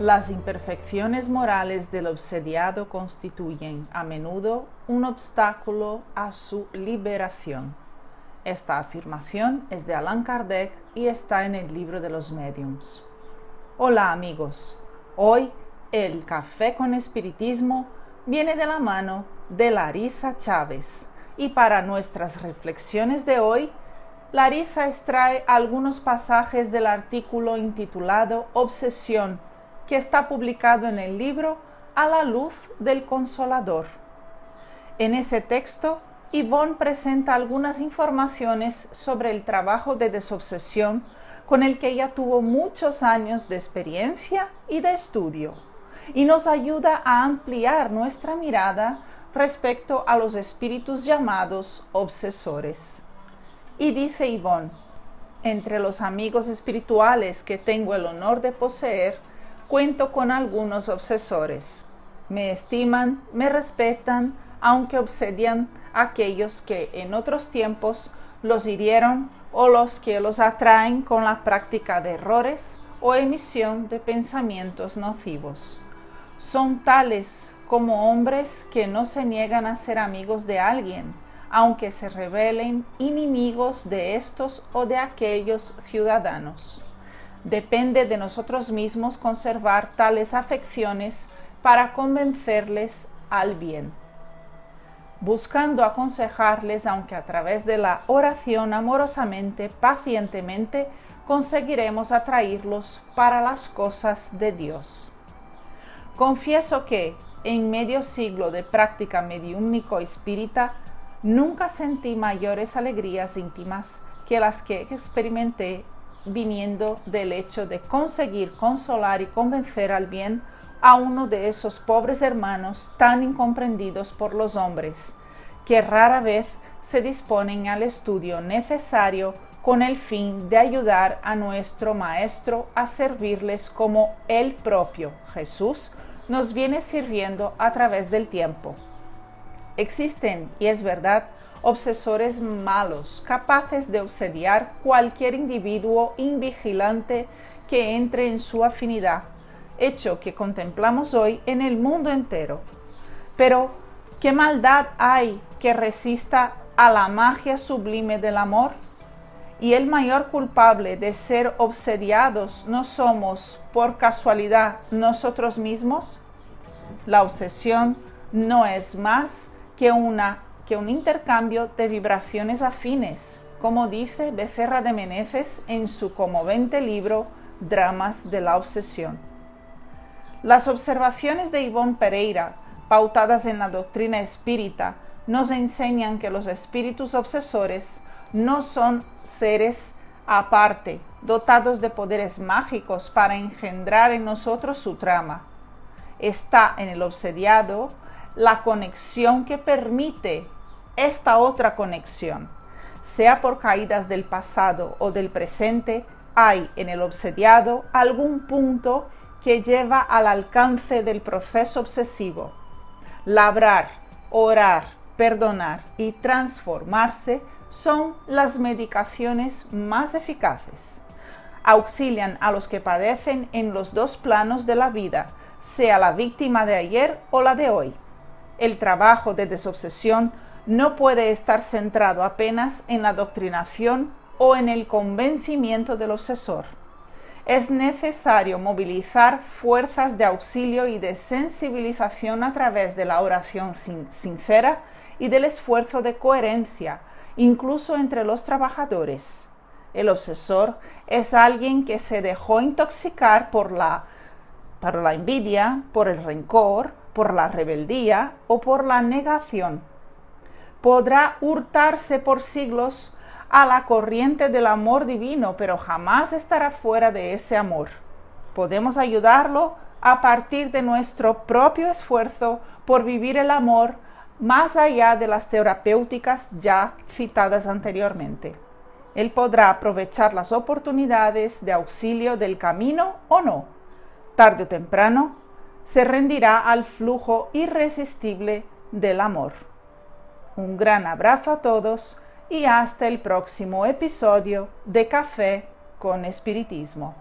Las imperfecciones morales del obsediado constituyen a menudo un obstáculo a su liberación. Esta afirmación es de Allan Kardec y está en el libro de los mediums. Hola amigos, hoy el café con espiritismo viene de la mano de Larisa Chávez y para nuestras reflexiones de hoy, Larisa extrae algunos pasajes del artículo intitulado Obsesión que está publicado en el libro A la luz del consolador. En ese texto, Yvonne presenta algunas informaciones sobre el trabajo de desobsesión con el que ella tuvo muchos años de experiencia y de estudio, y nos ayuda a ampliar nuestra mirada respecto a los espíritus llamados obsesores. Y dice Yvonne, entre los amigos espirituales que tengo el honor de poseer, cuento con algunos obsesores. Me estiman, me respetan, aunque obsedian a aquellos que en otros tiempos los hirieron o los que los atraen con la práctica de errores o emisión de pensamientos nocivos. Son tales como hombres que no se niegan a ser amigos de alguien, aunque se revelen enemigos de estos o de aquellos ciudadanos. Depende de nosotros mismos conservar tales afecciones para convencerles al bien, buscando aconsejarles, aunque a través de la oración amorosamente, pacientemente, conseguiremos atraerlos para las cosas de Dios. Confieso que, en medio siglo de práctica mediúnico espírita, nunca sentí mayores alegrías íntimas que las que experimenté viniendo del hecho de conseguir consolar y convencer al bien a uno de esos pobres hermanos tan incomprendidos por los hombres, que rara vez se disponen al estudio necesario con el fin de ayudar a nuestro Maestro a servirles como el propio Jesús nos viene sirviendo a través del tiempo. Existen, y es verdad, obsesores malos, capaces de obsediar cualquier individuo invigilante que entre en su afinidad, hecho que contemplamos hoy en el mundo entero. Pero, ¿qué maldad hay que resista a la magia sublime del amor? Y el mayor culpable de ser obsediados no somos por casualidad nosotros mismos. La obsesión no es más que una que un intercambio de vibraciones afines, como dice Becerra de Meneses en su conmovente libro Dramas de la Obsesión. Las observaciones de Ivonne Pereira, pautadas en la doctrina espírita, nos enseñan que los espíritus obsesores no son seres aparte, dotados de poderes mágicos para engendrar en nosotros su trama. Está en el obsediado la conexión que permite esta otra conexión. Sea por caídas del pasado o del presente, hay en el obsediado algún punto que lleva al alcance del proceso obsesivo. Labrar, orar, perdonar y transformarse son las medicaciones más eficaces. Auxilian a los que padecen en los dos planos de la vida, sea la víctima de ayer o la de hoy. El trabajo de desobsesión no puede estar centrado apenas en la doctrinación o en el convencimiento del obsesor. Es necesario movilizar fuerzas de auxilio y de sensibilización a través de la oración sincera y del esfuerzo de coherencia, incluso entre los trabajadores. El obsesor es alguien que se dejó intoxicar por la, por la envidia, por el rencor, por la rebeldía o por la negación podrá hurtarse por siglos a la corriente del amor divino, pero jamás estará fuera de ese amor. Podemos ayudarlo a partir de nuestro propio esfuerzo por vivir el amor más allá de las terapéuticas ya citadas anteriormente. Él podrá aprovechar las oportunidades de auxilio del camino o no. Tarde o temprano, se rendirá al flujo irresistible del amor. Un gran abrazo a todos y hasta el próximo episodio de Café con Espiritismo.